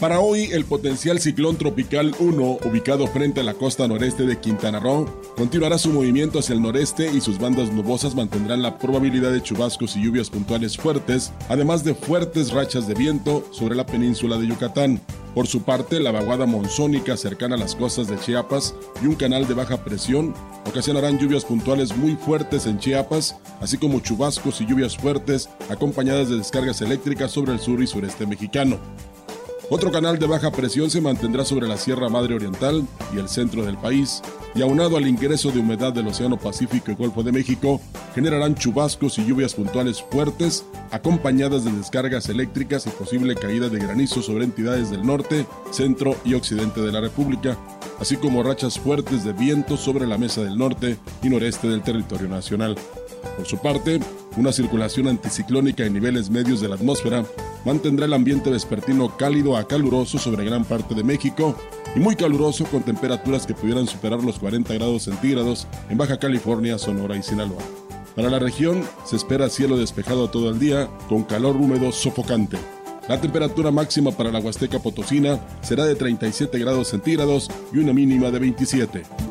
Para hoy, el potencial ciclón tropical 1, ubicado frente a la costa noreste de Quintana Roo, continuará su movimiento hacia el noreste y sus bandas nubosas mantendrán la probabilidad de chubascos y lluvias puntuales fuertes, además de fuertes rachas de viento sobre la península de Yucatán. Por su parte, la vaguada monzónica cercana a las costas de Chiapas y un canal de baja presión ocasionarán lluvias puntuales muy fuertes en Chiapas, así como chubascos y lluvias fuertes acompañadas de descargas eléctricas sobre el sur y sureste mexicano. Otro canal de baja presión se mantendrá sobre la Sierra Madre Oriental y el centro del país, y aunado al ingreso de humedad del Océano Pacífico y Golfo de México, generarán chubascos y lluvias puntuales fuertes, acompañadas de descargas eléctricas y posible caída de granizo sobre entidades del norte, centro y occidente de la República, así como rachas fuertes de viento sobre la mesa del norte y noreste del territorio nacional. Por su parte, una circulación anticiclónica en niveles medios de la atmósfera mantendrá el ambiente vespertino cálido a caluroso sobre gran parte de México y muy caluroso con temperaturas que pudieran superar los 40 grados centígrados en Baja California, Sonora y Sinaloa. Para la región se espera cielo despejado todo el día con calor húmedo sofocante. La temperatura máxima para la Huasteca Potosina será de 37 grados centígrados y una mínima de 27.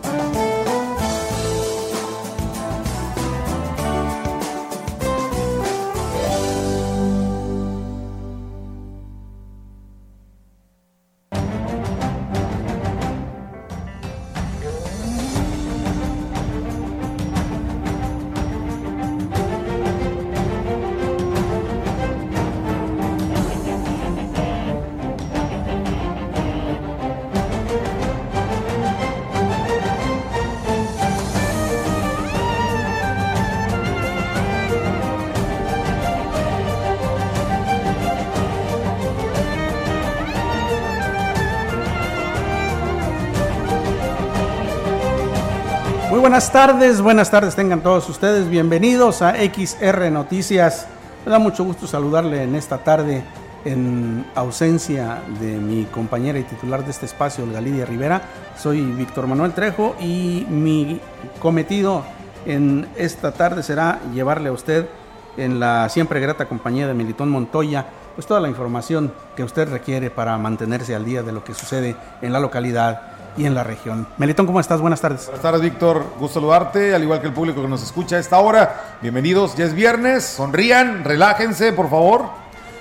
Buenas tardes, buenas tardes tengan todos ustedes, bienvenidos a XR Noticias. Me da mucho gusto saludarle en esta tarde en ausencia de mi compañera y titular de este espacio, Olga Lidia Rivera. Soy Víctor Manuel Trejo y mi cometido en esta tarde será llevarle a usted en la siempre grata compañía de Militón Montoya, pues toda la información que usted requiere para mantenerse al día de lo que sucede en la localidad y en la región. Melitón, ¿cómo estás? Buenas tardes. Buenas tardes, Víctor. Gusto saludarte, al igual que el público que nos escucha a esta hora. Bienvenidos, ya es viernes, sonrían, relájense, por favor.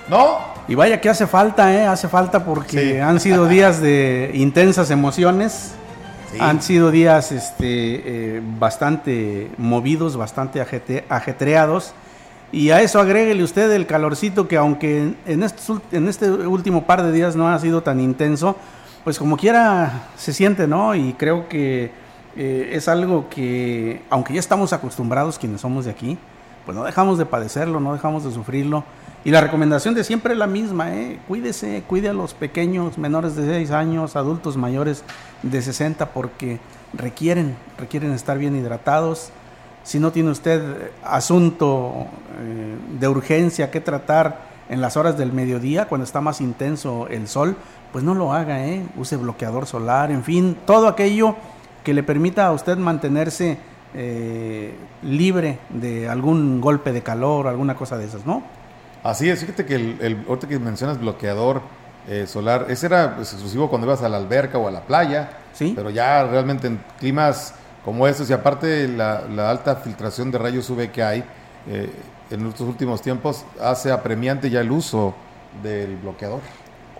¿No? Y vaya que hace falta, ¿eh? Hace falta porque han sido días de intensas emociones. Han sido días este, eh, bastante movidos, bastante ajetreados. Y a eso agréguele usted el calorcito que aunque en, en este último par de días no ha sido tan intenso, pues como quiera se siente, ¿no? Y creo que eh, es algo que, aunque ya estamos acostumbrados quienes somos de aquí, pues no dejamos de padecerlo, no dejamos de sufrirlo. Y la recomendación de siempre es la misma, ¿eh? Cuídese, cuide a los pequeños, menores de 6 años, adultos mayores de 60, porque requieren, requieren estar bien hidratados. Si no tiene usted asunto eh, de urgencia que tratar en las horas del mediodía, cuando está más intenso el sol, pues no lo haga, ¿eh? use bloqueador solar, en fin, todo aquello que le permita a usted mantenerse eh, libre de algún golpe de calor, alguna cosa de esas, ¿no? Así es, fíjate que el, el ahorita que mencionas bloqueador eh, solar, ese era pues, exclusivo cuando ibas a la alberca o a la playa, ¿Sí? pero ya realmente en climas como estos y aparte la, la alta filtración de rayos UV que hay eh, en estos últimos tiempos hace apremiante ya el uso del bloqueador.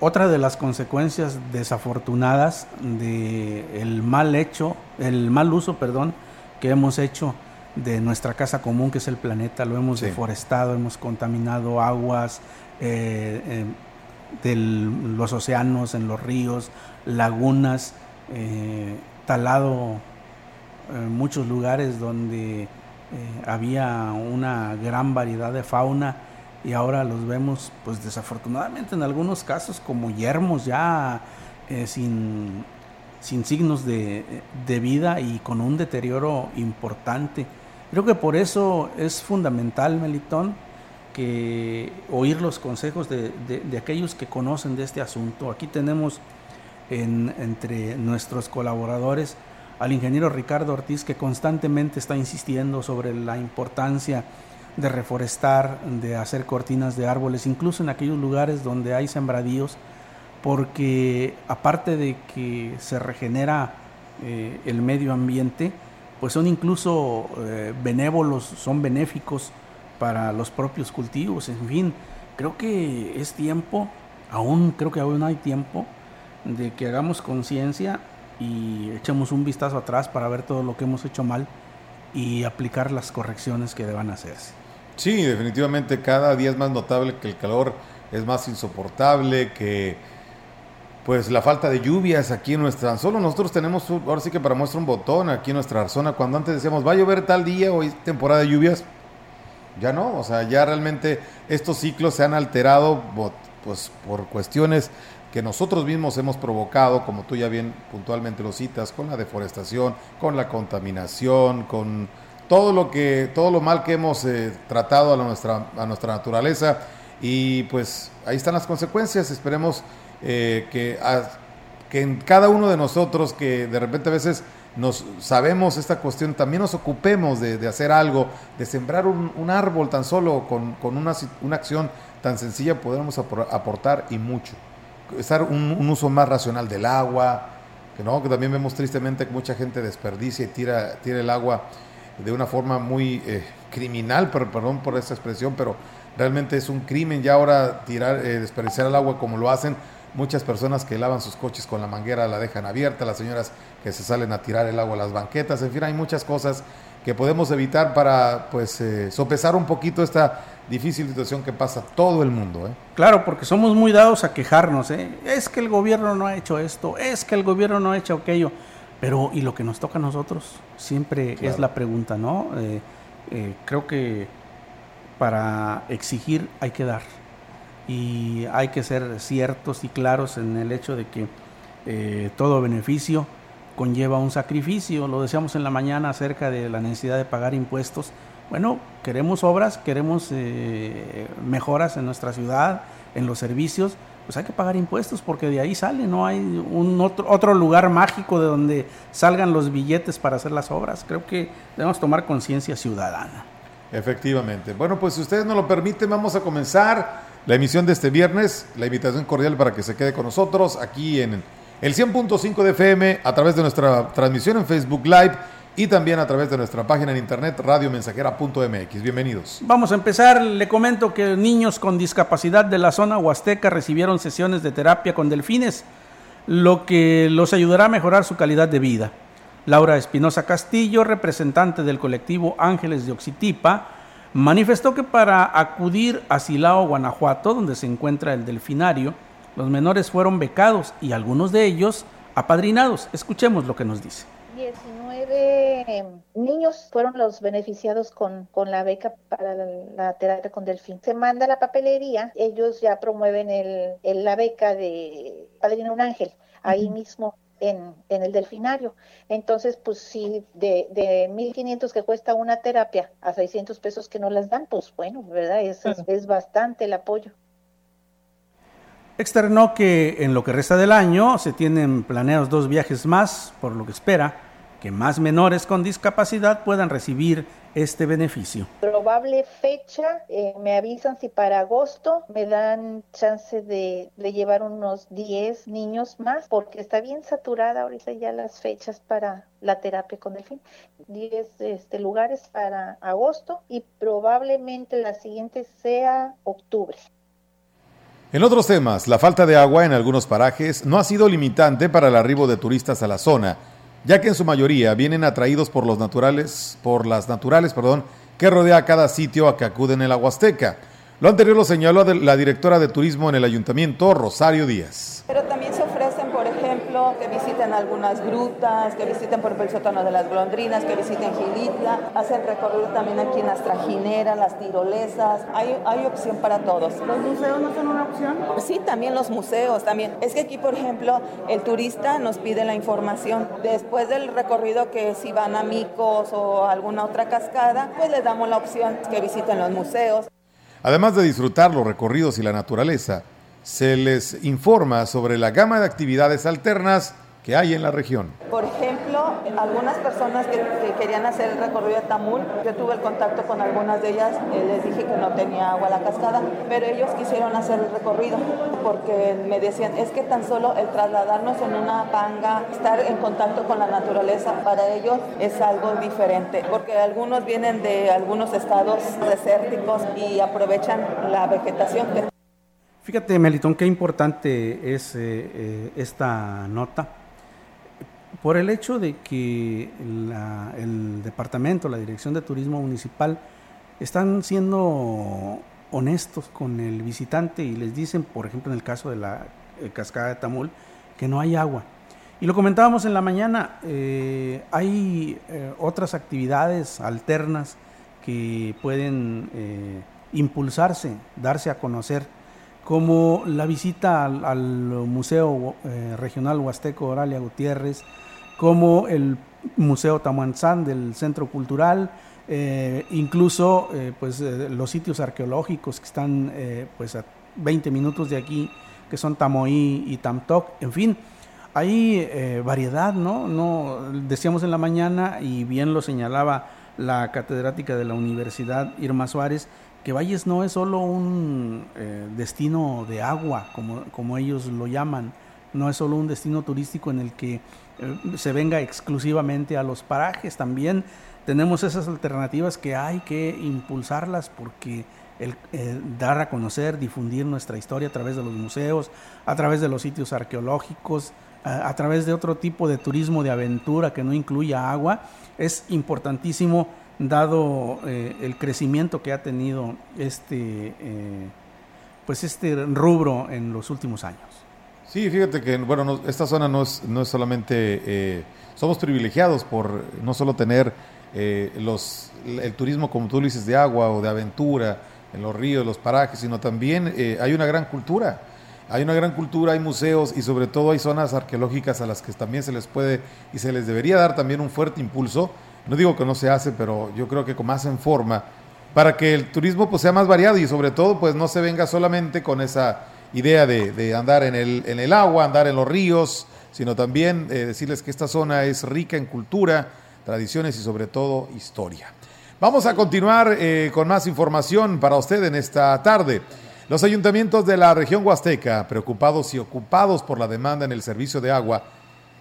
Otra de las consecuencias desafortunadas del mal hecho, el mal uso, perdón, que hemos hecho de nuestra casa común, que es el planeta, lo hemos deforestado, hemos contaminado aguas, eh, eh, de los océanos, en los ríos, lagunas, eh, talado en muchos lugares donde había una gran variedad de fauna y ahora los vemos pues desafortunadamente en algunos casos como yermos ya sin sin signos de, vida y con un deterioro importante. Creo que por eso es fundamental, Melitón, que oír los consejos de, aquellos que conocen de este asunto. Aquí tenemos entre nuestros colaboradores al ingeniero Ricardo Ortiz, que constantemente está insistiendo sobre la importancia de reforestar, de hacer cortinas de árboles, incluso en aquellos lugares donde hay sembradíos porque aparte de que se regenera eh, el medio ambiente, pues son incluso eh, benévolos, son benéficos para los propios cultivos, en fin, creo que es tiempo, aún creo que aún hay tiempo de que hagamos conciencia y echemos un vistazo atrás para ver todo lo que hemos hecho mal y aplicar las correcciones que deban hacerse. Sí, definitivamente cada día es más notable que el calor es más insoportable, que pues la falta de lluvias aquí en nuestra solo nosotros tenemos ahora sí que para muestra un botón aquí en nuestra zona. Cuando antes decíamos va a llover tal día hoy temporada de lluvias ya no. O sea ya realmente estos ciclos se han alterado pues por cuestiones que nosotros mismos hemos provocado como tú ya bien puntualmente lo citas con la deforestación con la contaminación con todo lo que todo lo mal que hemos eh, tratado a nuestra a nuestra naturaleza y pues ahí están las consecuencias esperemos eh, que, que en cada uno de nosotros que de repente a veces nos sabemos esta cuestión, también nos ocupemos de, hacer algo, de sembrar un, árbol tan solo con, una, una, acción tan sencilla podemos aportar y mucho. Estar un, uso más racional del agua, que no, que también vemos tristemente que mucha gente desperdicia y tira, tira el agua de una forma muy eh, criminal, pero, perdón por esta expresión, pero realmente es un crimen ya ahora tirar, eh, desperdiciar el agua como lo hacen muchas personas que lavan sus coches con la manguera la dejan abierta, las señoras que se salen a tirar el agua a las banquetas, en fin, hay muchas cosas que podemos evitar para pues eh, sopesar un poquito esta difícil situación que pasa todo el mundo. ¿eh? Claro, porque somos muy dados a quejarnos, ¿eh? es que el gobierno no ha hecho esto, es que el gobierno no ha hecho aquello, pero ¿y lo que nos toca a nosotros? Siempre es la pregunta, ¿no? creo que para exigir hay que dar y hay que ser ciertos y claros en el hecho de que eh, todo beneficio conlleva un sacrificio. Lo decíamos en la mañana acerca de la necesidad de pagar impuestos. Bueno, queremos obras, queremos eh, mejoras en nuestra ciudad, en los servicios, pues hay que pagar impuestos porque de ahí sale, no hay un otro, otro lugar mágico de donde salgan los billetes para hacer las obras. Creo que debemos tomar conciencia ciudadana. Efectivamente. Bueno, pues si ustedes nos lo permiten, vamos a comenzar la emisión de este viernes. La invitación cordial para que se quede con nosotros aquí en el 100.5 de FM a través de nuestra transmisión en Facebook Live y también a través de nuestra página en internet radiomensajera.mx. Bienvenidos. Vamos a empezar. Le comento que niños con discapacidad de la zona huasteca recibieron sesiones de terapia con delfines, lo que los ayudará a mejorar su calidad de vida. Laura Espinosa Castillo, representante del colectivo Ángeles de Oxitipa, manifestó que para acudir a Silao, Guanajuato, donde se encuentra el delfinario, los menores fueron becados y algunos de ellos apadrinados. Escuchemos lo que nos dice. 19 niños fueron los beneficiados con, con la beca para la, terapia con delfín. Se manda la papelería, ellos ya promueven el, la beca de Padrino un Ángel, ahí mismo en, el delfinario. Entonces, pues si de, de 1.500 que cuesta una terapia a 600 pesos que no las dan, pues bueno, ¿verdad? Es, es, bastante el apoyo. Externó que en lo que resta del año se tienen planeados dos viajes más, por lo que espera que más menores con discapacidad puedan recibir este beneficio. Probable fecha, eh, me avisan si para agosto me dan chance de, llevar unos 10 niños más, porque está bien saturada ahorita ya las fechas para la terapia con el fin. 10 este, lugares para agosto y probablemente la siguiente sea octubre. En otros temas, la falta de agua en algunos parajes no ha sido limitante para el arribo de turistas a la zona ya que en su mayoría vienen atraídos por los naturales, por las naturales, perdón, que rodea cada sitio a que acuden en la Huasteca. Lo anterior lo señaló la directora de turismo en el ayuntamiento, Rosario Díaz se ofrecen, por ejemplo, que visiten algunas grutas, que visiten por el sótano de las golondrinas, que visiten Gilitla, hacen recorrido también aquí en las trajineras, las tirolesas, hay, hay opción para todos. ¿Los museos no son una opción? Sí, también los museos, también. Es que aquí, por ejemplo, el turista nos pide la información. Después del recorrido que si van a Micos o alguna otra cascada, pues les damos la opción que visiten los museos. Además de disfrutar los recorridos y la naturaleza, se les informa sobre la gama de actividades alternas que hay en la región. Por ejemplo, algunas personas que, querían hacer el recorrido de Tamul, yo tuve el contacto con algunas de ellas, eh, les dije que no tenía agua la cascada, pero ellos quisieron hacer el recorrido porque me decían, es que tan solo el trasladarnos en una panga, estar en contacto con la naturaleza, para ellos es algo diferente, porque algunos vienen de algunos estados desérticos y aprovechan la vegetación Fíjate, Melitón, qué importante es eh, eh, esta nota por el hecho de que el departamento, la Dirección de Turismo Municipal, están siendo honestos con el visitante y les dicen, por ejemplo, en el caso de la eh, cascada de Tamul, que no hay agua. Y lo comentábamos en la mañana, eh, hay eh, otras actividades alternas que pueden impulsarse, darse a conocer, como la visita al, al Museo Regional Huasteco Oralia Gutiérrez, como el Museo Tamanzán del Centro Cultural, eh, incluso eh, pues, eh, los sitios arqueológicos que están pues, a 20 minutos de aquí, que son Tamoí y Tamtoc, en fin, hay variedad, ¿no? ¿no? Decíamos en la mañana, y bien lo señalaba la catedrática de la Universidad Irma Suárez, que Valles no es solo un destino de agua, como, como ellos lo llaman, no es solo un destino turístico en el que se venga exclusivamente a los parajes. También tenemos esas alternativas que hay que impulsarlas porque el, eh, dar a conocer, difundir nuestra historia a través de los museos, a través de los sitios arqueológicos, a, través de otro tipo de turismo de aventura que no incluya agua, es importantísimo dado eh, el crecimiento que ha tenido este, pues este rubro en los últimos años. Sí, fíjate que, bueno, esta zona no es, no es solamente, eh, somos privilegiados por no solo tener eh, los, el turismo, como tú dices, de agua o de aventura, en los ríos, los parajes, sino también eh, hay una gran cultura. Hay una gran cultura, hay museos y sobre todo hay zonas arqueológicas a las que también se les puede y se les debería dar también un fuerte impulso. No digo que no se hace, pero yo creo que con más en forma para que el turismo pues sea más variado y sobre todo pues no se venga solamente con esa idea de, andar en el, en el, agua, andar en los ríos, sino también eh, decirles que esta zona es rica en cultura, tradiciones y sobre todo historia. Vamos a continuar eh, con más información para usted en esta tarde. Los ayuntamientos de la región huasteca, preocupados y ocupados por la demanda en el servicio de agua,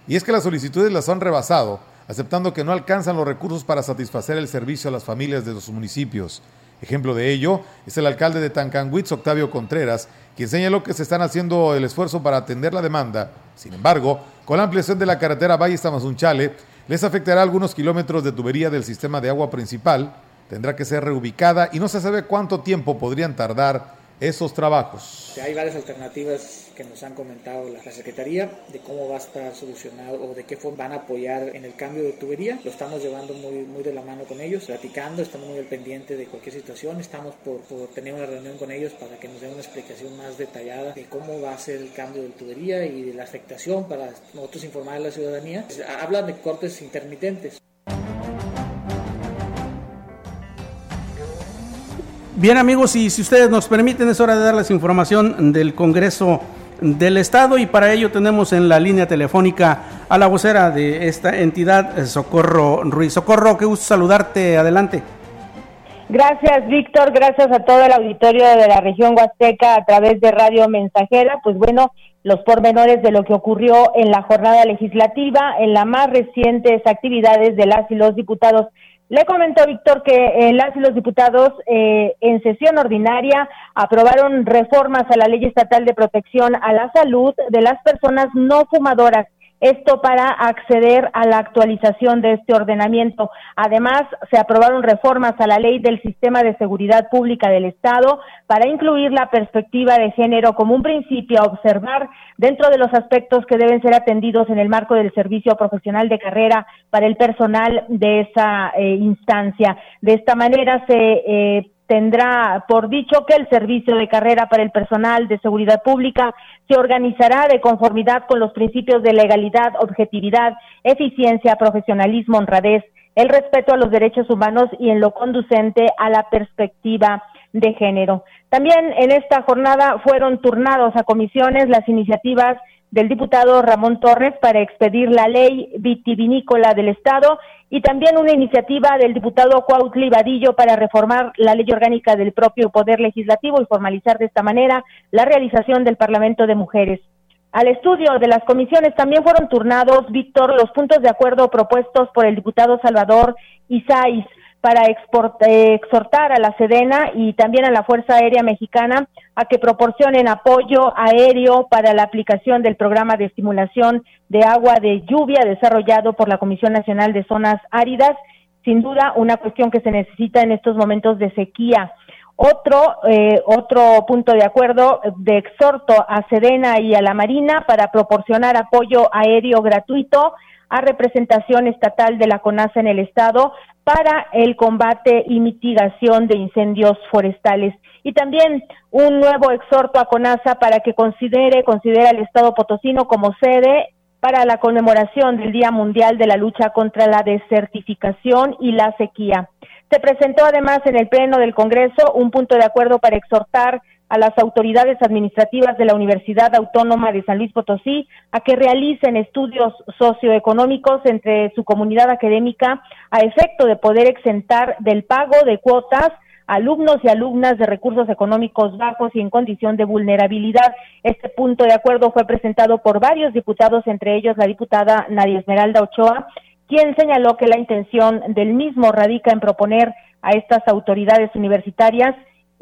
y es que las solicitudes las han rebasado, aceptando que no alcanzan los recursos para satisfacer el servicio a las familias de los municipios. Ejemplo de ello es el alcalde de Tancanwitz, Octavio Contreras, quien señaló que se están haciendo el esfuerzo para atender la demanda. Sin embargo, con la ampliación de la carretera Valle Tamazunchale, les afectará algunos kilómetros de tubería del sistema de agua principal, tendrá que ser reubicada y no se sabe cuánto tiempo podrían tardar esos trabajos. Hay varias alternativas que nos han comentado la, Secretaría de cómo va a estar solucionado o de qué forma van a apoyar en el cambio de tubería. Lo estamos llevando muy, muy de la mano con ellos, platicando, estamos muy al pendiente de cualquier situación. Estamos por, por tener una reunión con ellos para que nos den una explicación más detallada de cómo va a ser el cambio de tubería y de la afectación para nosotros informar a la ciudadanía. Hablan de cortes intermitentes. Bien amigos, y si ustedes nos permiten, es hora de darles información del Congreso del Estado y para ello tenemos en la línea telefónica a la vocera de esta entidad, eh, Socorro Ruiz. Socorro, qué gusto saludarte, adelante. Gracias, Víctor, gracias a todo el auditorio de la región Huasteca a través de Radio Mensajera. Pues bueno, los pormenores de lo que ocurrió en la jornada legislativa, en las más recientes actividades de las y los diputados le comentó Víctor que eh, las y los diputados eh, en sesión ordinaria aprobaron reformas a la Ley Estatal de Protección a la Salud de las personas no fumadoras esto para acceder a la actualización de este ordenamiento. Además, se aprobaron reformas a la ley del sistema de seguridad pública del Estado para incluir la perspectiva de género como un principio a observar dentro de los aspectos que deben ser atendidos en el marco del servicio profesional de carrera para el personal de esa eh, instancia. De esta manera se eh, tendrá por dicho que el servicio de carrera para el personal de seguridad pública se organizará de conformidad con los principios de legalidad, objetividad, eficiencia, profesionalismo, honradez, el respeto a los derechos humanos y en lo conducente a la perspectiva de género. También en esta jornada fueron turnados a comisiones las iniciativas del diputado Ramón Torres para expedir la ley vitivinícola del Estado y también una iniciativa del diputado Cuautli Vadillo para reformar la ley orgánica del propio Poder Legislativo y formalizar de esta manera la realización del Parlamento de Mujeres. Al estudio de las comisiones también fueron turnados, Víctor, los puntos de acuerdo propuestos por el diputado Salvador Isais para exhortar a la Sedena y también a la Fuerza Aérea Mexicana a que proporcionen apoyo aéreo para la aplicación del programa de estimulación de agua de lluvia desarrollado por la Comisión Nacional de Zonas Áridas. Sin duda, una cuestión que se necesita en estos momentos de sequía. Otro, eh, otro punto de acuerdo de exhorto a Sedena y a la Marina para proporcionar apoyo aéreo gratuito a representación estatal de la CONASA en el Estado para el combate y mitigación de incendios forestales. Y también un nuevo exhorto a CONASA para que considere, considere al Estado potosino como sede para la conmemoración del Día Mundial de la Lucha contra la Desertificación y la Sequía. Se presentó además en el Pleno del Congreso un punto de acuerdo para exhortar a las autoridades administrativas de la Universidad Autónoma de San Luis Potosí a que realicen estudios socioeconómicos entre su comunidad académica a efecto de poder exentar del pago de cuotas alumnos y alumnas de recursos económicos bajos y en condición de vulnerabilidad. Este punto de acuerdo fue presentado por varios diputados, entre ellos la diputada Nadia Esmeralda Ochoa, quien señaló que la intención del mismo radica en proponer a estas autoridades universitarias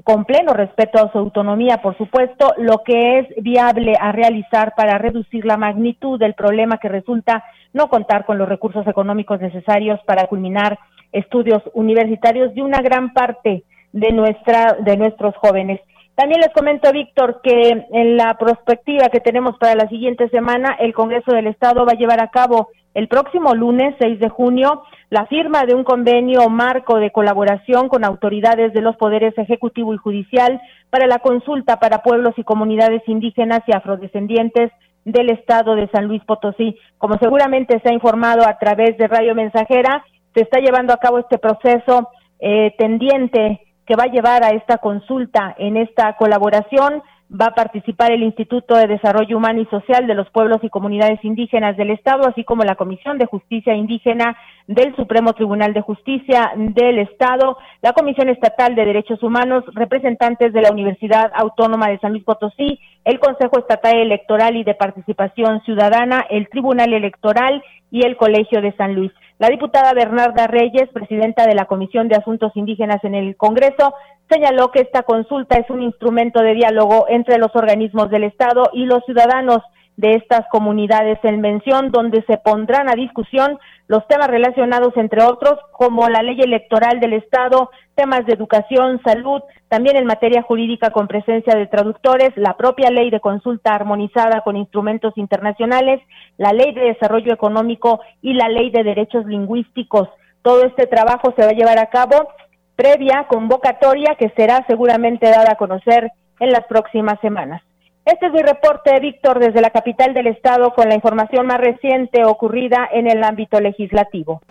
con pleno respeto a su autonomía, por supuesto, lo que es viable a realizar para reducir la magnitud del problema que resulta no contar con los recursos económicos necesarios para culminar estudios universitarios de una gran parte de nuestra de nuestros jóvenes. También les comento, Víctor, que en la perspectiva que tenemos para la siguiente semana, el Congreso del Estado va a llevar a cabo el próximo lunes 6 de junio la firma de un convenio marco de colaboración con autoridades de los poderes ejecutivo y judicial para la consulta para pueblos y comunidades indígenas y afrodescendientes del estado de San Luis Potosí. Como seguramente se ha informado a través de Radio Mensajera, se está llevando a cabo este proceso eh, tendiente que va a llevar a esta consulta. En esta colaboración va a participar el Instituto de Desarrollo Humano y Social de los Pueblos y Comunidades Indígenas del Estado, así como la Comisión de Justicia Indígena del Supremo Tribunal de Justicia del Estado, la Comisión Estatal de Derechos Humanos, representantes de la Universidad Autónoma de San Luis Potosí, el Consejo Estatal Electoral y de Participación Ciudadana, el Tribunal Electoral y el Colegio de San Luis. La diputada Bernarda Reyes, presidenta de la Comisión de Asuntos Indígenas en el Congreso, señaló que esta consulta es un instrumento de diálogo entre los organismos del Estado y los ciudadanos de estas comunidades en mención, donde se pondrán a discusión los temas relacionados, entre otros, como la ley electoral del Estado, temas de educación, salud, también en materia jurídica con presencia de traductores, la propia ley de consulta armonizada con instrumentos internacionales, la ley de desarrollo económico y la ley de derechos lingüísticos. Todo este trabajo se va a llevar a cabo previa convocatoria que será seguramente dada a conocer en las próximas semanas. Este es mi reporte, Víctor, desde la capital del estado con la información más reciente ocurrida en el ámbito legislativo.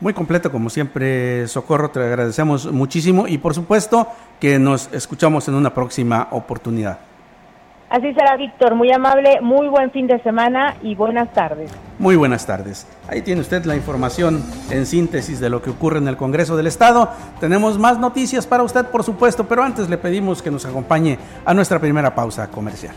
Muy completo, como siempre, Socorro, te agradecemos muchísimo y por supuesto que nos escuchamos en una próxima oportunidad. Así será, Víctor. Muy amable, muy buen fin de semana y buenas tardes. Muy buenas tardes. Ahí tiene usted la información en síntesis de lo que ocurre en el Congreso del Estado. Tenemos más noticias para usted, por supuesto, pero antes le pedimos que nos acompañe a nuestra primera pausa comercial.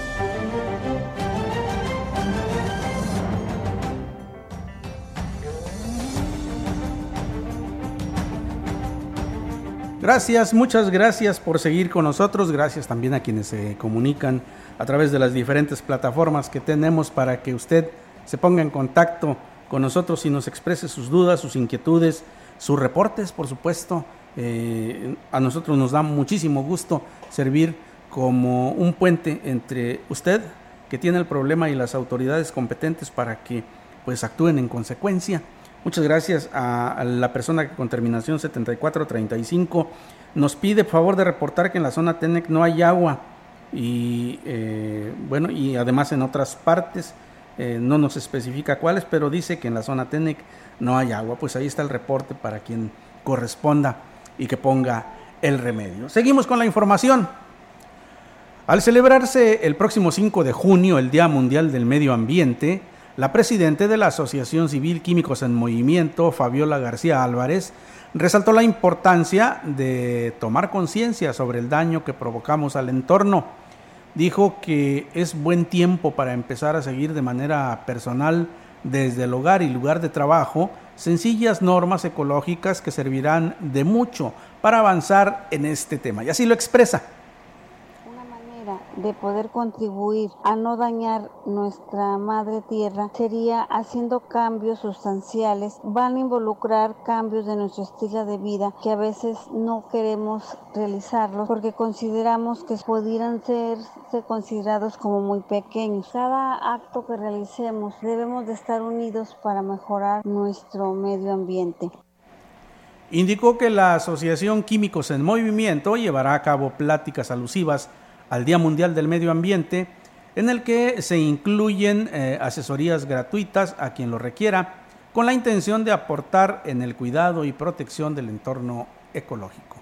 Gracias, muchas gracias por seguir con nosotros. Gracias también a quienes se comunican a través de las diferentes plataformas que tenemos para que usted se ponga en contacto con nosotros y nos exprese sus dudas, sus inquietudes, sus reportes, por supuesto. Eh, a nosotros nos da muchísimo gusto servir como un puente entre usted que tiene el problema y las autoridades competentes para que pues actúen en consecuencia. Muchas gracias a, la persona que con terminación 7435 nos pide favor de reportar que en la zona TENEC no hay agua y eh, bueno y además en otras partes eh, no nos especifica cuáles, pero dice que en la zona TENEC no hay agua. Pues ahí está el reporte para quien corresponda y que ponga el remedio. Seguimos con la información. Al celebrarse el próximo 5 de junio el Día Mundial del Medio Ambiente, la presidenta de la Asociación Civil Químicos en Movimiento, Fabiola García Álvarez, resaltó la importancia de tomar conciencia sobre el daño que provocamos al entorno. Dijo que es buen tiempo para empezar a seguir de manera personal desde el hogar y lugar de trabajo sencillas normas ecológicas que servirán de mucho para avanzar en este tema. Y así lo expresa de poder contribuir a no dañar nuestra madre tierra sería haciendo cambios sustanciales. Van a involucrar cambios de nuestro estilo de vida que a veces no queremos realizarlos porque consideramos que pudieran ser, considerados como muy pequeños. Cada acto que realicemos debemos de estar unidos para mejorar nuestro medio ambiente. Indicó que la Asociación Químicos en Movimiento llevará a cabo pláticas alusivas al Día Mundial del Medio Ambiente, en el que se incluyen eh, asesorías gratuitas a quien lo requiera, con la intención de aportar en el cuidado y protección del entorno ecológico.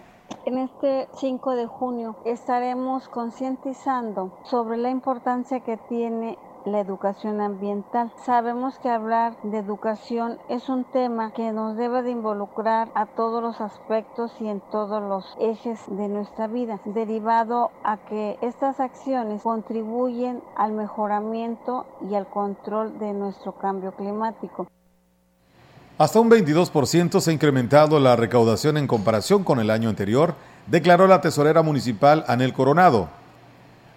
En este 5 de junio estaremos concientizando sobre la importancia que tiene la educación ambiental. Sabemos que hablar de educación es un tema que nos debe de involucrar a todos los aspectos y en todos los ejes de nuestra vida, derivado a que estas acciones contribuyen al mejoramiento y al control de nuestro cambio climático. Hasta un 22% se ha incrementado la recaudación en comparación con el año anterior, declaró la tesorera municipal Anel Coronado.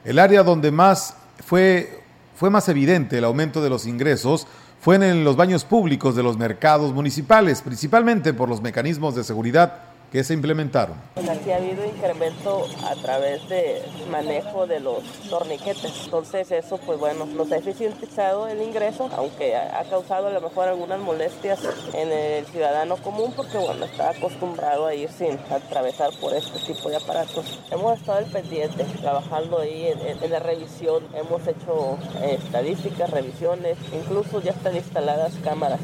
El área donde más fue, fue más evidente el aumento de los ingresos fue en los baños públicos de los mercados municipales, principalmente por los mecanismos de seguridad que se implementaron. Aquí ha habido incremento a través de manejo de los torniquetes. Entonces eso, pues bueno, nos ha eficientizado el ingreso, aunque ha causado a lo mejor algunas molestias en el ciudadano común, porque bueno, está acostumbrado a ir sin atravesar por este tipo de aparatos. Hemos estado al pendiente, trabajando ahí en, en la revisión, hemos hecho eh, estadísticas, revisiones, incluso ya están instaladas cámaras.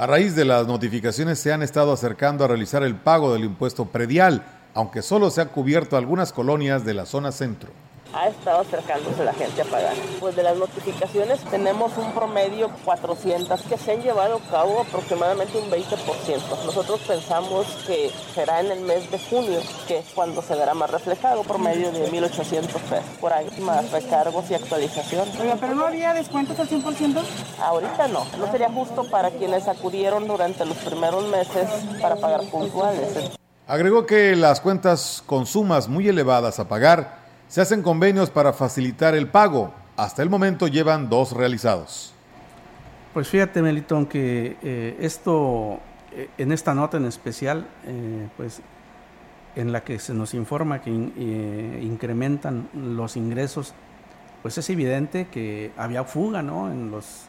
A raíz de las notificaciones se han estado acercando a realizar el pago del impuesto predial, aunque solo se han cubierto algunas colonias de la zona centro ha estado acercándose la gente a pagar. Pues de las notificaciones tenemos un promedio 400 que se han llevado a cabo aproximadamente un 20%. Nosotros pensamos que será en el mes de junio, que es cuando se verá más reflejado, promedio de 1.800 pesos. Por ahí más recargos y actualización. Oiga, pero no había descuentos al 100%? Ahorita no. No sería justo para quienes acudieron durante los primeros meses para pagar puntuales. Agregó que las cuentas con sumas muy elevadas a pagar se hacen convenios para facilitar el pago. Hasta el momento llevan dos realizados. Pues fíjate, Melitón, que eh, esto, eh, en esta nota en especial, eh, pues en la que se nos informa que incrementan los ingresos, pues es evidente que había fuga, ¿no? En los,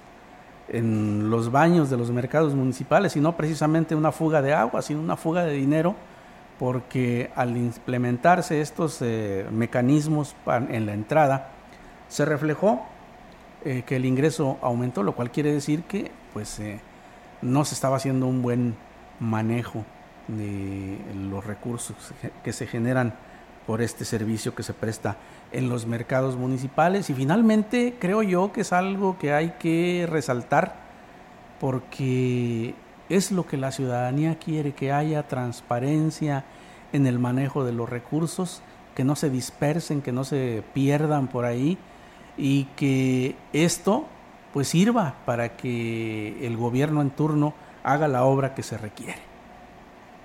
en los baños de los mercados municipales, y no precisamente una fuga de agua, sino una fuga de dinero porque al implementarse estos eh, mecanismos en la entrada, se reflejó eh, que el ingreso aumentó, lo cual quiere decir que pues, eh, no se estaba haciendo un buen manejo de los recursos que se generan por este servicio que se presta en los mercados municipales. Y finalmente creo yo que es algo que hay que resaltar porque es lo que la ciudadanía quiere, que haya transparencia en el manejo de los recursos, que no se dispersen, que no se pierdan por ahí y que esto pues sirva para que el gobierno en turno haga la obra que se requiere.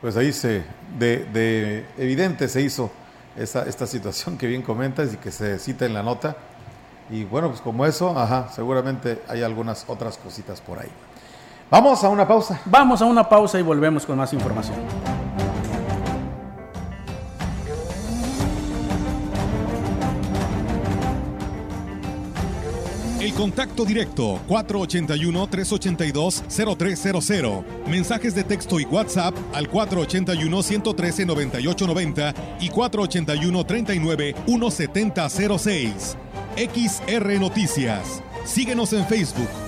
Pues ahí se, de, evidente se hizo esta, esta situación que bien comentas y que se cita en la nota. Y bueno, pues como eso, ajá, seguramente hay algunas otras cositas por ahí. Vamos a una pausa. Vamos a una pausa y volvemos con más información. El contacto directo 481-382-0300. Mensajes de texto y WhatsApp al 481-113-9890 y 481-39-1706. XR Noticias. Síguenos en Facebook,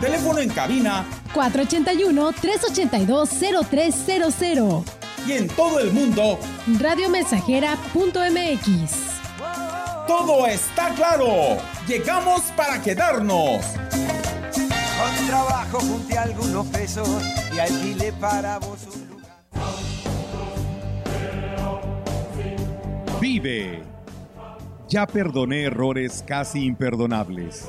Teléfono en cabina 481-382-0300. Y en todo el mundo, radiomensajera.mx. Todo está claro. Llegamos para quedarnos. Con trabajo junté algunos pesos y alquilé para vos un Vive. Ya perdoné errores casi imperdonables.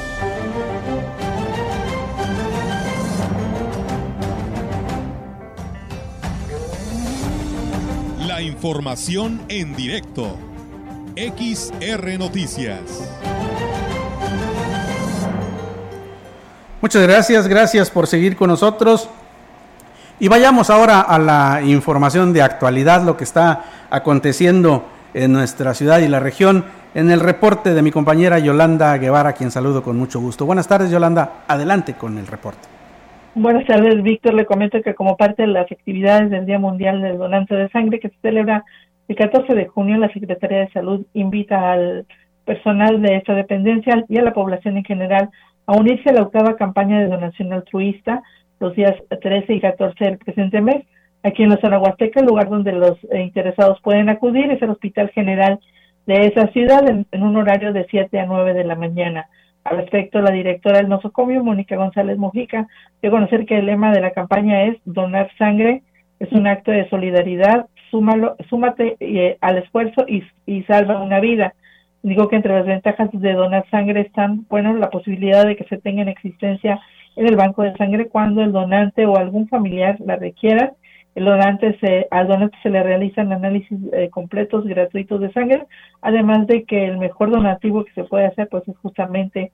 Información en directo. XR Noticias. Muchas gracias, gracias por seguir con nosotros. Y vayamos ahora a la información de actualidad, lo que está aconteciendo en nuestra ciudad y la región, en el reporte de mi compañera Yolanda Guevara, quien saludo con mucho gusto. Buenas tardes, Yolanda. Adelante con el reporte. Buenas tardes, Víctor. Le comento que como parte de las actividades del Día Mundial del Donante de Sangre que se celebra el 14 de junio, la Secretaría de Salud invita al personal de esta dependencia y a la población en general a unirse a la octava campaña de donación altruista los días 13 y 14 del presente mes. Aquí en la zona Huasteca, el lugar donde los eh, interesados pueden acudir es el Hospital General de esa ciudad en, en, un horario de 7 a 9 de la mañana. Al respecto, la directora del nosocomio, Mónica González Mojica, dio a conocer que el lema de la campaña es donar sangre, es un acto de solidaridad, súmalo, súmate eh, al esfuerzo y, y salva una vida. Digo que entre las ventajas de donar sangre están, bueno, la posibilidad de que se tenga en existencia en el banco de sangre cuando el donante o algún familiar la requiera. El donante se, al donante se le realizan análisis eh, completos gratuitos de sangre, además de que el mejor donativo que se puede hacer pues es justamente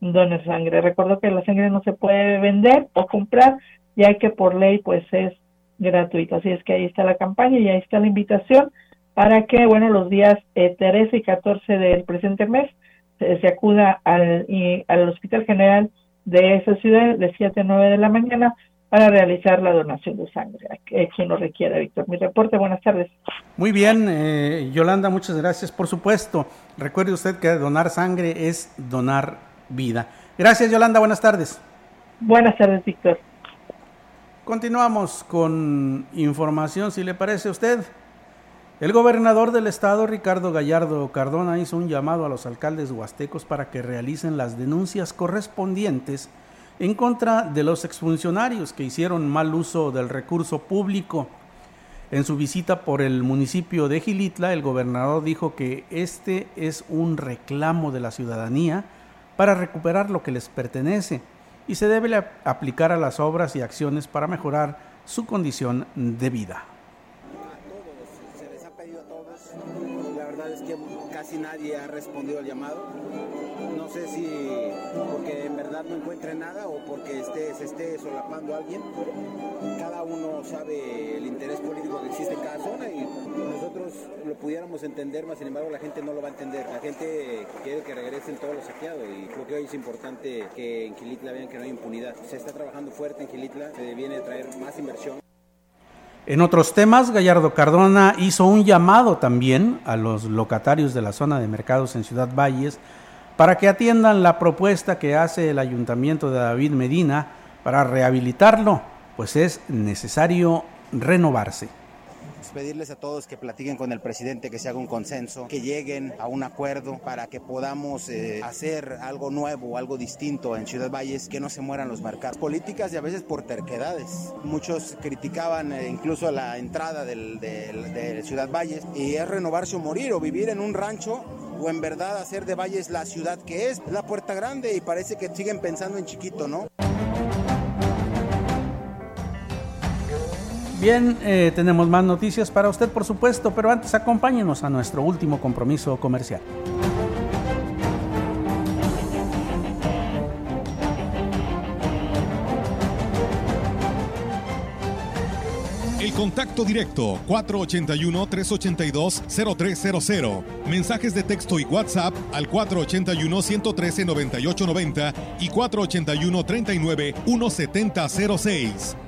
donen sangre. Recuerdo que la sangre no se puede vender o comprar, ya que por ley pues es gratuito. Así es que ahí está la campaña y ahí está la invitación para que, bueno, los días 13 y 14 del presente mes se, acuda al, al Hospital General de esa ciudad de 7 a 9 de la mañana para realizar la donación de sangre, a quien lo requiera, Víctor. Mi reporte, buenas tardes. Muy bien, eh, Yolanda, muchas gracias. Por supuesto, recuerde usted que donar sangre es donar vida. Gracias, Yolanda, buenas tardes. Buenas tardes, Víctor. Continuamos con información, si le parece a usted. El gobernador del estado, Ricardo Gallardo Cardona, hizo un llamado a los alcaldes huastecos para que realicen las denuncias correspondientes en contra de los exfuncionarios que hicieron mal uso del recurso público. En su visita por el municipio de Gilitla, el gobernador dijo que este es un reclamo de la ciudadanía para recuperar lo que les pertenece y se debe aplicar a las obras y acciones para mejorar su condición de vida. Casi nadie ha respondido al llamado no sé si porque en verdad no encuentre nada o porque esté, se esté solapando a alguien. Cada uno sabe el interés político que existe en cada zona y nosotros lo pudiéramos entender, más sin embargo la gente no lo va a entender. La gente quiere que regresen todos los saqueados y creo que hoy es importante que en Gilitla vean que no hay impunidad. Se está trabajando fuerte en Gilitla, se viene a traer más inversión. En otros temas, Gallardo Cardona hizo un llamado también a los locatarios de la zona de mercados en Ciudad Valles para que atiendan la propuesta que hace el ayuntamiento de David Medina para rehabilitarlo, pues es necesario renovarse pedirles a todos que platiquen con el presidente, que se haga un consenso, que lleguen a un acuerdo para que podamos eh, hacer algo nuevo, algo distinto en Ciudad Valles, que no se mueran los mercados. Políticas y a veces por terquedades. Muchos criticaban eh, incluso la entrada del, de Ciudad Valles y es renovarse o morir o vivir en un rancho o en verdad hacer de Valles la ciudad que es, la puerta grande y parece que siguen pensando en chiquito, ¿no? Bien, eh, tenemos más noticias para usted, por supuesto, pero antes acompáñenos a nuestro último compromiso comercial. Contacto directo 481-382-0300. Mensajes de texto y WhatsApp al 481-113-9890 y 481-39-1706.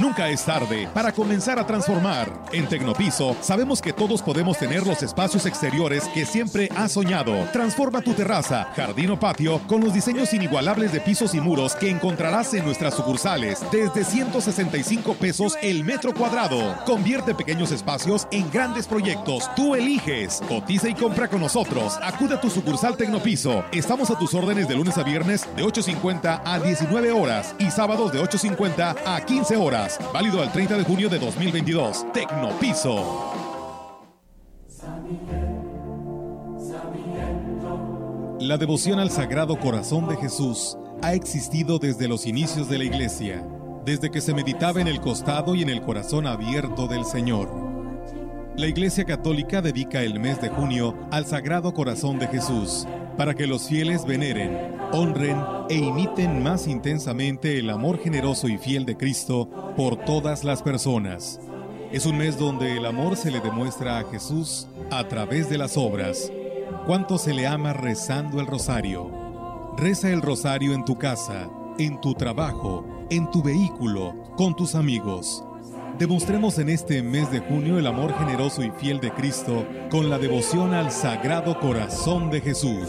Nunca es tarde para comenzar a transformar. En Tecnopiso sabemos que todos podemos tener los espacios exteriores que siempre has soñado. Transforma tu terraza, jardín o patio con los diseños inigualables de pisos y muros que encontrarás en nuestras sucursales desde 165 pesos el metro cuadrado. Convierte pequeños espacios en grandes proyectos. Tú eliges. Cotiza y compra con nosotros. Acude a tu sucursal Tecnopiso. Estamos a tus órdenes de lunes a viernes de 8.50 a 19 horas y sábados de 8.50 a 15 horas. Válido al 30 de junio de 2022. Tecnopiso. La devoción al Sagrado Corazón de Jesús ha existido desde los inicios de la Iglesia, desde que se meditaba en el costado y en el corazón abierto del Señor. La Iglesia Católica dedica el mes de junio al Sagrado Corazón de Jesús, para que los fieles veneren, honren e imiten más intensamente el amor generoso y fiel de Cristo por todas las personas. Es un mes donde el amor se le demuestra a Jesús a través de las obras. ¿Cuánto se le ama rezando el rosario? Reza el rosario en tu casa, en tu trabajo, en tu vehículo, con tus amigos. Demostremos en este mes de junio el amor generoso y fiel de Cristo con la devoción al Sagrado Corazón de Jesús.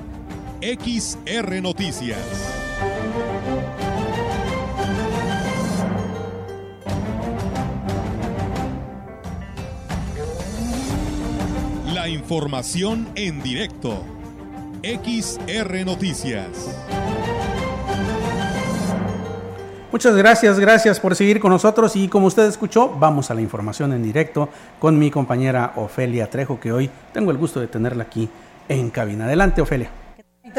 XR Noticias. La información en directo. XR Noticias. Muchas gracias, gracias por seguir con nosotros y como usted escuchó, vamos a la información en directo con mi compañera Ofelia Trejo, que hoy tengo el gusto de tenerla aquí en cabina. Adelante, Ofelia.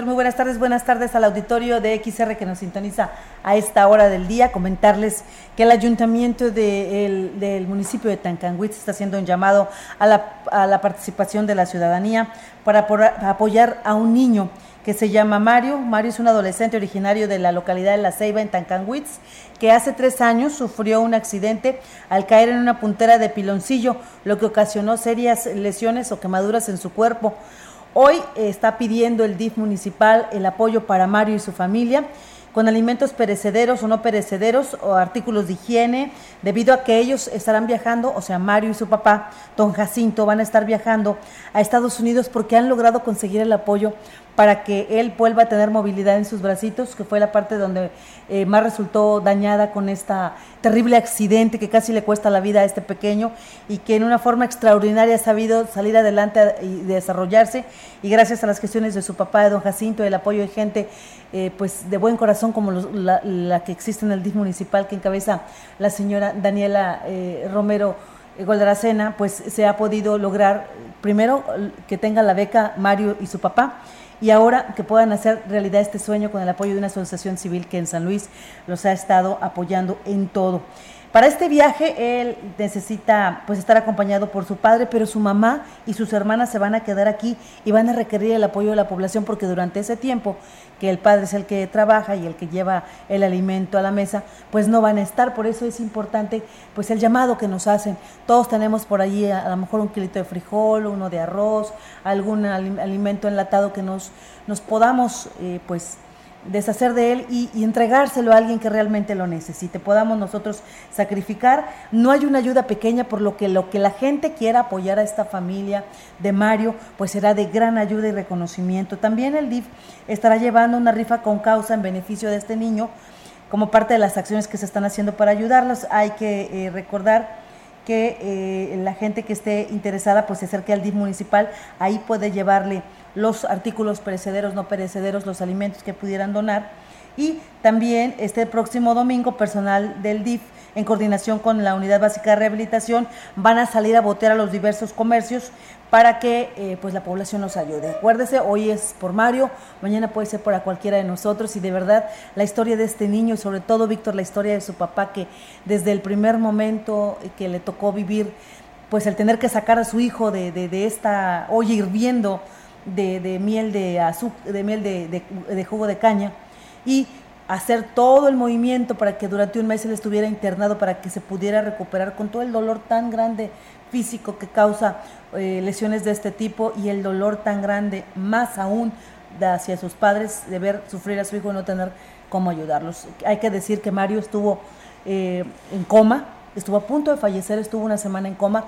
Muy buenas tardes, buenas tardes al auditorio de XR que nos sintoniza a esta hora del día. Comentarles que el ayuntamiento del municipio de Tancanwitz está haciendo un llamado a la, participación de la ciudadanía para apoyar a un niño que se llama Mario. Mario es un adolescente originario de la localidad de La Ceiba, en Tancanwitz, que hace tres años sufrió un accidente al caer en una puntera de piloncillo, lo que ocasionó serias lesiones o quemaduras en su cuerpo. Hoy está pidiendo el DIF municipal el apoyo para Mario y su familia con alimentos perecederos o no perecederos o artículos de higiene, debido a que ellos estarán viajando, o sea, Mario y su papá, don Jacinto, van a estar viajando a Estados Unidos porque han logrado conseguir el apoyo para que él vuelva a tener movilidad en sus bracitos, que fue la parte donde eh, más resultó dañada con este terrible accidente que casi le cuesta la vida a este pequeño y que en una forma extraordinaria ha sabido salir adelante y desarrollarse. Y gracias a las gestiones de su papá, de don Jacinto, el apoyo de gente eh, pues de buen corazón como la, que existe en el DIF municipal que encabeza la señora Daniela eh, Romero Goldaracena, pues se ha podido lograr primero que tenga la beca Mario y su papá y ahora que puedan hacer realidad este sueño con el apoyo de una asociación civil que en San Luis los ha estado apoyando en todo. Para este viaje él necesita pues estar acompañado por su padre, pero su mamá y sus hermanas se van a quedar aquí y van a requerir el apoyo de la población porque durante ese tiempo que el padre es el que trabaja y el que lleva el alimento a la mesa, pues no van a estar, por eso es importante pues el llamado que nos hacen. Todos tenemos por allí a, lo mejor un kilito de frijol, uno de arroz, algún alimento enlatado que nos, nos podamos eh, pues deshacer de él y, entregárselo a alguien que realmente lo necesite, podamos nosotros sacrificar. No hay una ayuda pequeña, por lo que lo que la gente quiera apoyar a esta familia de Mario, pues será de gran ayuda y reconocimiento. También el DIF estará llevando una rifa con causa en beneficio de este niño, como parte de las acciones que se están haciendo para ayudarlos. Hay que eh, recordar que eh, la gente que esté interesada pues se acerque al DIF municipal, ahí puede llevarle los artículos perecederos, no perecederos, los alimentos que pudieran donar. Y también este próximo domingo, personal del DIF, en coordinación con la Unidad Básica de Rehabilitación, van a salir a botear a los diversos comercios para que eh, pues la población nos ayude. Acuérdese, hoy es por Mario, mañana puede ser para cualquiera de nosotros y de verdad la historia de este niño y sobre todo Víctor, la historia de su papá que desde el primer momento que le tocó vivir, pues el tener que sacar a su hijo de, de esta olla hirviendo, de, miel de azúcar, de miel de, jugo de caña y hacer todo el movimiento para que durante un mes él estuviera internado para que se pudiera recuperar con todo el dolor tan grande físico que causa eh, lesiones de este tipo y el dolor tan grande más aún hacia sus padres de ver sufrir a su hijo y no tener cómo ayudarlos. Hay que decir que Mario estuvo eh, en coma, estuvo a punto de fallecer, estuvo una semana en coma,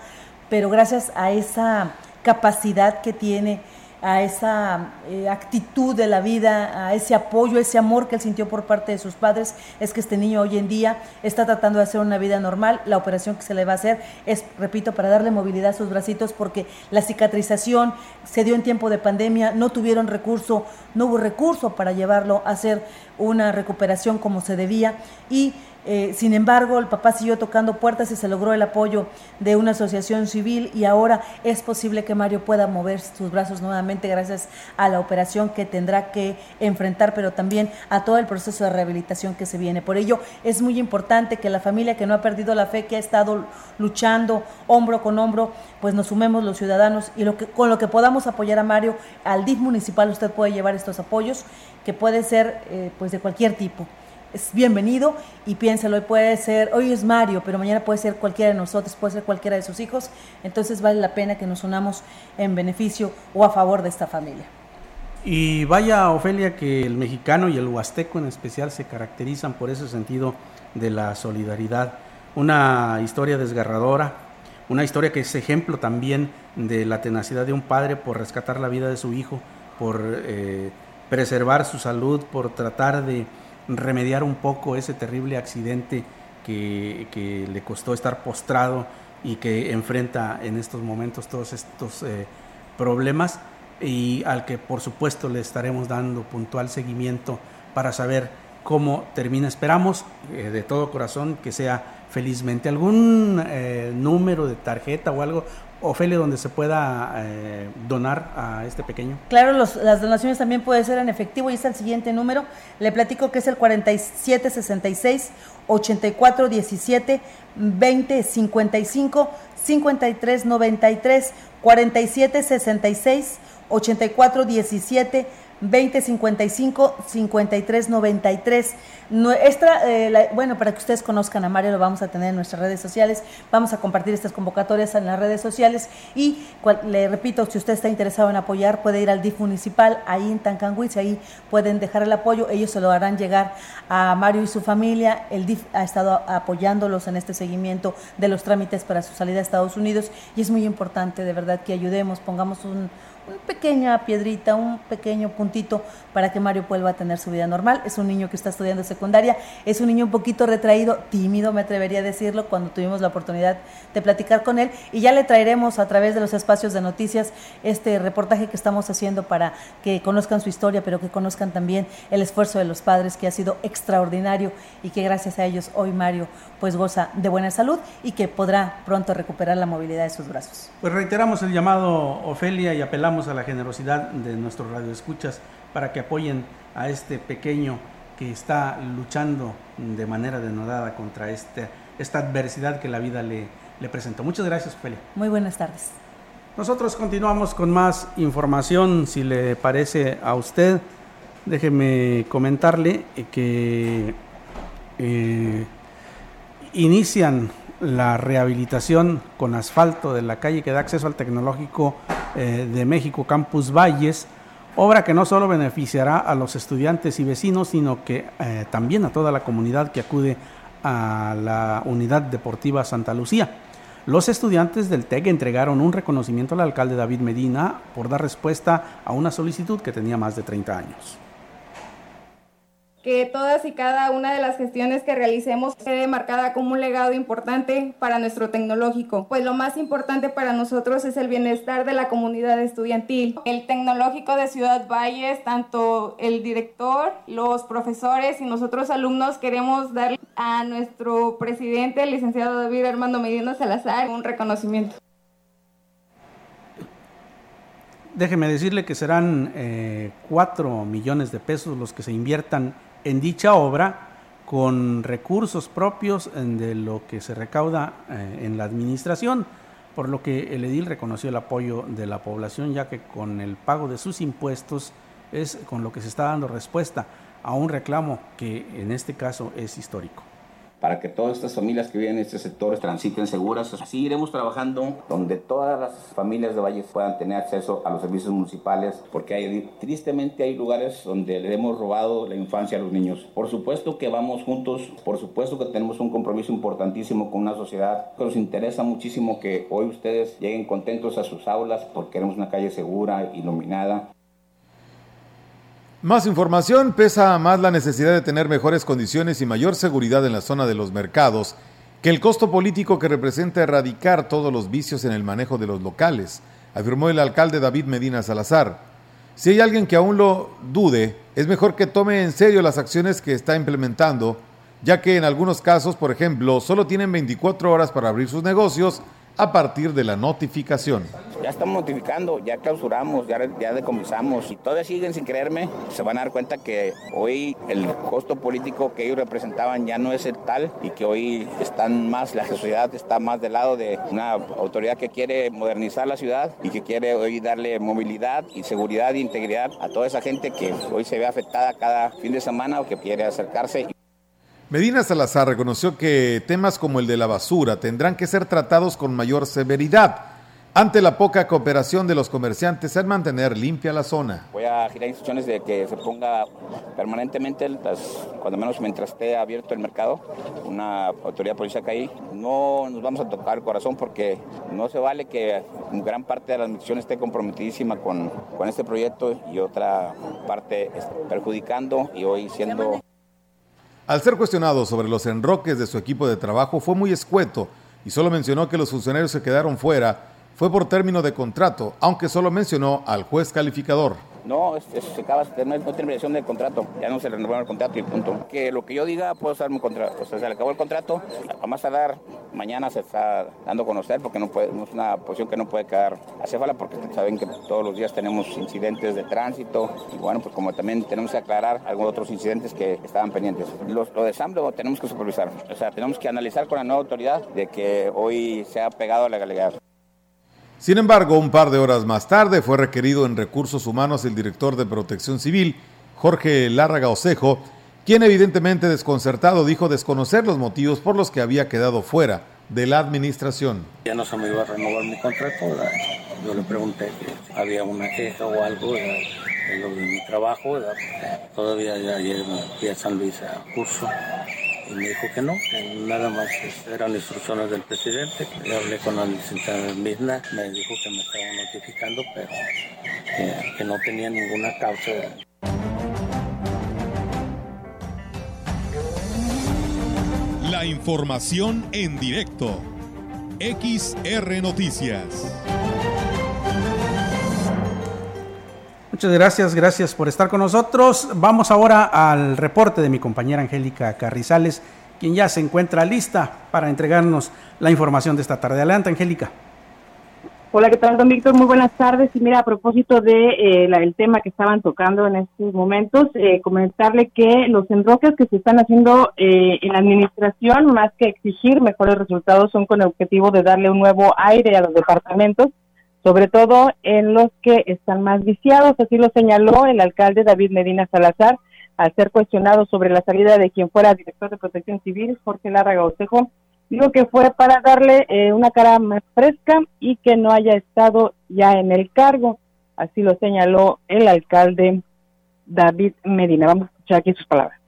pero gracias a esa capacidad que tiene a esa eh, actitud de la vida, a ese apoyo, ese amor que él sintió por parte de sus padres, es que este niño hoy en día está tratando de hacer una vida normal. La operación que se le va a hacer es, repito, para darle movilidad a sus bracitos porque la cicatrización se dio en tiempo de pandemia, no tuvieron recurso, no hubo recurso para llevarlo a hacer una recuperación como se debía y Eh, sin embargo, el papá siguió tocando puertas y se logró el apoyo de una asociación civil y ahora es posible que Mario pueda mover sus brazos nuevamente gracias a la operación que tendrá que enfrentar, pero también a todo el proceso de rehabilitación que se viene. Por ello, es muy importante que la familia que no ha perdido la fe, que ha estado luchando hombro con hombro, pues nos sumemos los ciudadanos y lo que, con lo que podamos apoyar a Mario, al DIF municipal usted puede llevar estos apoyos, que puede ser eh, pues de cualquier tipo es bienvenido y piénselo, hoy puede ser, hoy es Mario, pero mañana puede ser cualquiera de nosotros, puede ser cualquiera de sus hijos, entonces vale la pena que nos unamos en beneficio o a favor de esta familia. Y vaya, Ofelia, que el mexicano y el huasteco en especial se caracterizan por ese sentido de la solidaridad. Una historia desgarradora, una historia que es ejemplo también de la tenacidad de un padre por rescatar la vida de su hijo, por eh, preservar su salud, por tratar de remediar un poco ese terrible accidente que, le costó estar postrado y que enfrenta en estos momentos todos estos eh, problemas y al que por supuesto le estaremos dando puntual seguimiento para saber cómo termina. Esperamos eh, de todo corazón que sea felizmente. ¿Algún eh, número de tarjeta o algo Ofelia, donde se pueda eh, donar a este pequeño? Claro, las donaciones también pueden ser en efectivo y es el siguiente número. Le platico que es el 4766 8417 2055 5393 4766 8417 2055 5393. Nuestra, eh, bueno, para que ustedes conozcan a Mario, lo vamos a tener en nuestras redes sociales. Vamos a compartir estas convocatorias en las redes sociales. Y le repito, si usted está interesado en apoyar, puede ir al DIF municipal ahí en Tancanguis, ahí pueden dejar el apoyo. Ellos se lo harán llegar a Mario y su familia. El DIF ha estado apoyándolos en este seguimiento de los trámites para su salida a Estados Unidos. Y es muy importante, de verdad, que ayudemos, pongamos un una pequeña piedrita, un pequeño puntito para que Mario vuelva a tener su vida normal. Es un niño que está estudiando secundaria, es un niño un poquito retraído, tímido, me atrevería a decirlo, cuando tuvimos la oportunidad de platicar con él. Y ya le traeremos a través de los espacios de noticias este reportaje que estamos haciendo para que conozcan su historia, pero que conozcan también el esfuerzo de los padres, que ha sido extraordinario y que gracias a ellos hoy Mario pues goza de buena salud y que podrá pronto recuperar la movilidad de sus brazos. Pues reiteramos el llamado Ofelia y apelamos a la generosidad de nuestros radioescuchas para que apoyen a este pequeño que está luchando de manera denodada contra este, esta adversidad que la vida le, le presentó. Muchas gracias, Ophelia. Muy buenas tardes. Nosotros continuamos con más información, si le parece a usted. Déjeme comentarle que eh, inician la rehabilitación con asfalto de la calle que da acceso al tecnológico eh, de México Campus Valles, obra que no solo beneficiará a los estudiantes y vecinos, sino que eh, también a toda la comunidad que acude a la unidad deportiva Santa Lucía. Los estudiantes del TEC entregaron un reconocimiento al alcalde David Medina por dar respuesta a una solicitud que tenía más de 30 años que todas y cada una de las gestiones que realicemos quede marcada como un legado importante para nuestro tecnológico, pues lo más importante para nosotros es el bienestar de la comunidad estudiantil. El tecnológico de Ciudad Valles, tanto el director, los profesores y nosotros alumnos queremos dar a nuestro presidente, el licenciado David Armando Medina Salazar, un reconocimiento. Déjeme decirle que serán eh, 4 millones de pesos los que se inviertan en dicha obra con recursos propios de lo que se recauda eh, en la administración, por lo que el edil reconoció el apoyo de la población, ya que con el pago de sus impuestos es con lo que se está dando respuesta a un reclamo que en este caso es histórico para que todas estas familias que viven en este sector transiten seguras. Así iremos trabajando donde todas las familias de Valles puedan tener acceso a los servicios municipales, porque hay, tristemente hay lugares donde le hemos robado la infancia a los niños. Por supuesto que vamos juntos, por supuesto que tenemos un compromiso importantísimo con una sociedad que nos interesa muchísimo que hoy ustedes lleguen contentos a sus aulas porque queremos una calle segura, iluminada, más información, pesa más la necesidad de tener mejores condiciones y mayor seguridad en la zona de los mercados que el costo político que representa erradicar todos los vicios en el manejo de los locales, afirmó el alcalde David Medina Salazar. Si hay alguien que aún lo dude, es mejor que tome en serio las acciones que está implementando, ya que en algunos casos, por ejemplo, solo tienen 24 horas para abrir sus negocios a partir de la notificación. Ya estamos notificando, ya clausuramos, ya, decomisamos y todavía siguen sin creerme. Se van a dar cuenta que hoy el costo político que ellos representaban ya no es el tal y que hoy están más, la sociedad está más del lado de una autoridad que quiere modernizar la ciudad y que quiere hoy darle movilidad y seguridad e integridad a toda esa gente que hoy se ve afectada cada fin de semana o que quiere acercarse. Medina Salazar reconoció que temas como el de la basura tendrán que ser tratados con mayor severidad ante la poca cooperación de los comerciantes en mantener limpia la zona. Voy a girar instrucciones de que se ponga permanentemente, cuando menos mientras esté abierto el mercado, una autoridad policial ahí. No nos vamos a tocar el corazón porque no se vale que gran parte de la administración esté comprometidísima con, con este proyecto y otra parte perjudicando y hoy siendo... Al ser cuestionado sobre los enroques de su equipo de trabajo, fue muy escueto y solo mencionó que los funcionarios se quedaron fuera fue por término de contrato, aunque solo mencionó al juez calificador. No, se acaba, no, no terminación del contrato, ya no se renovó el contrato y punto. Que lo que yo diga, puedo usar mi contrato. O sea, se le acabó el contrato, a más tardar, mañana se está dando a conocer porque no, puede, no es una posición que no puede quedar acéfala porque saben que todos los días tenemos incidentes de tránsito y bueno, pues como también tenemos que aclarar algunos otros incidentes que estaban pendientes. lo de SAM lo tenemos que supervisar, o sea, tenemos que analizar con la nueva autoridad de que hoy se ha pegado a la legalidad. Sin embargo, un par de horas más tarde fue requerido en recursos humanos el director de Protección Civil, Jorge Lárraga Osejo, quien evidentemente desconcertado dijo desconocer los motivos por los que había quedado fuera de la administración. Ya no se me iba a renovar mi contrato, yo le pregunté si había una queja o algo lo de mi trabajo, todavía ayer me fui a San Luis a curso y me dijo que no, que nada más eran instrucciones del presidente. Le hablé con la licenciada Misna, me dijo que me estaba notificando, pero que, no tenía ninguna causa. La información en directo. XR Noticias. Muchas gracias, gracias por estar con nosotros. Vamos ahora al reporte de mi compañera Angélica Carrizales, quien ya se encuentra lista para entregarnos la información de esta tarde. Adelante, Angélica. Hola, ¿qué tal, don Víctor? Muy buenas tardes. Y mira, a propósito de eh, el tema que estaban tocando en estos momentos, eh, comentarle que los enroques que se están haciendo eh, en la administración, más que exigir mejores resultados, son con el objetivo de darle un nuevo aire a los departamentos sobre todo en los que están más viciados, así lo señaló el alcalde David Medina Salazar al ser cuestionado sobre la salida de quien fuera director de Protección Civil, Jorge Larraga Osejo, dijo que fue para darle eh, una cara más fresca y que no haya estado ya en el cargo, así lo señaló el alcalde David Medina. Vamos a escuchar aquí sus palabras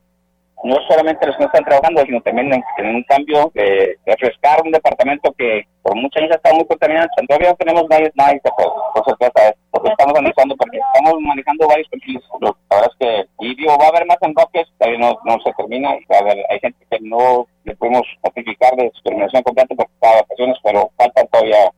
no solamente los que no están trabajando, sino también en, un cambio de, refrescar un departamento que por muchos años ha estado muy contaminado. Todavía no tenemos nadie que por sorpresa, porque estamos analizando, porque estamos manejando varios perfiles. La verdad es que, y digo, va a haber más enroques, todavía no, no se termina, va a haber, hay gente que no le podemos notificar de su terminación completa está de vacaciones, pero falta todavía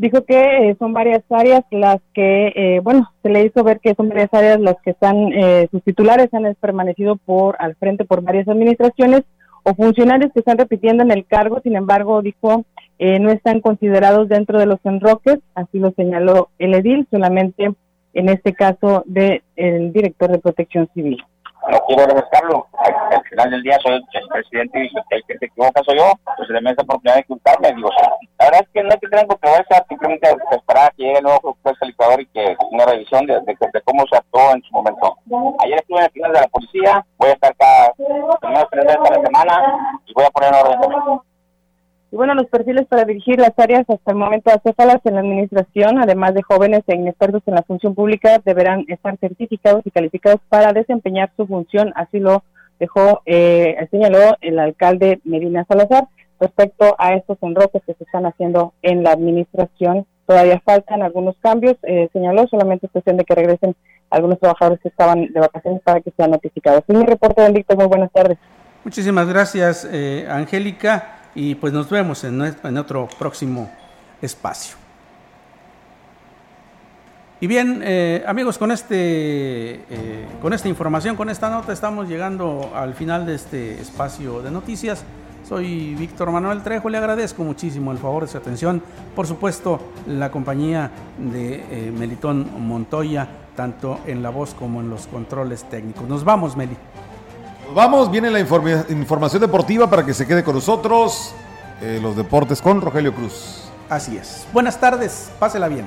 dijo que eh, son varias áreas las que, eh, bueno, se le hizo ver que son varias áreas las que están, eh, sus titulares han permanecido por al frente por varias administraciones o funcionarios que están repitiendo en el cargo, sin embargo, dijo, no están considerados dentro de los enroques, así lo señaló el edil, solamente en este caso del el director de protección civil no quiero refrescarlo. Al, final del día soy el presidente y el que se equivoca soy yo. Entonces le me esa oportunidad de insultarme. Digo, la verdad es que no hay que tener controversia, simplemente esperar a que llegue el nuevo juez calificador y que una revisión de, de, cómo se actuó en su momento. Ayer estuve en el final de la policía, voy a estar cada primeras tres veces a la semana y voy a poner en orden y bueno, los perfiles para dirigir las áreas hasta el momento acéfalas en la administración, además de jóvenes e inexpertos en la función pública, deberán estar certificados y calificados para desempeñar su función. Así lo dejó, eh, señaló el alcalde Medina Salazar. Respecto a estos enroques que se están haciendo en la administración, todavía faltan algunos cambios. Eh, señaló solamente es cuestión de que regresen algunos trabajadores que estaban de vacaciones para que sean notificados. Mi reporte, Víctor. Muy buenas tardes. Muchísimas gracias, eh, Angélica y pues nos vemos en, en otro próximo espacio. Y bien, eh, amigos, con, este, eh, con esta información, con esta nota, estamos llegando al final de este espacio de noticias. Soy Víctor Manuel Trejo, le agradezco muchísimo el favor de su atención. Por supuesto, la compañía de eh, Melitón Montoya, tanto en la voz como en los controles técnicos. Nos vamos, Meli. Vamos, viene la información deportiva para que se quede con nosotros. los deportes con Rogelio Cruz. Así es. Buenas tardes, pásela bien.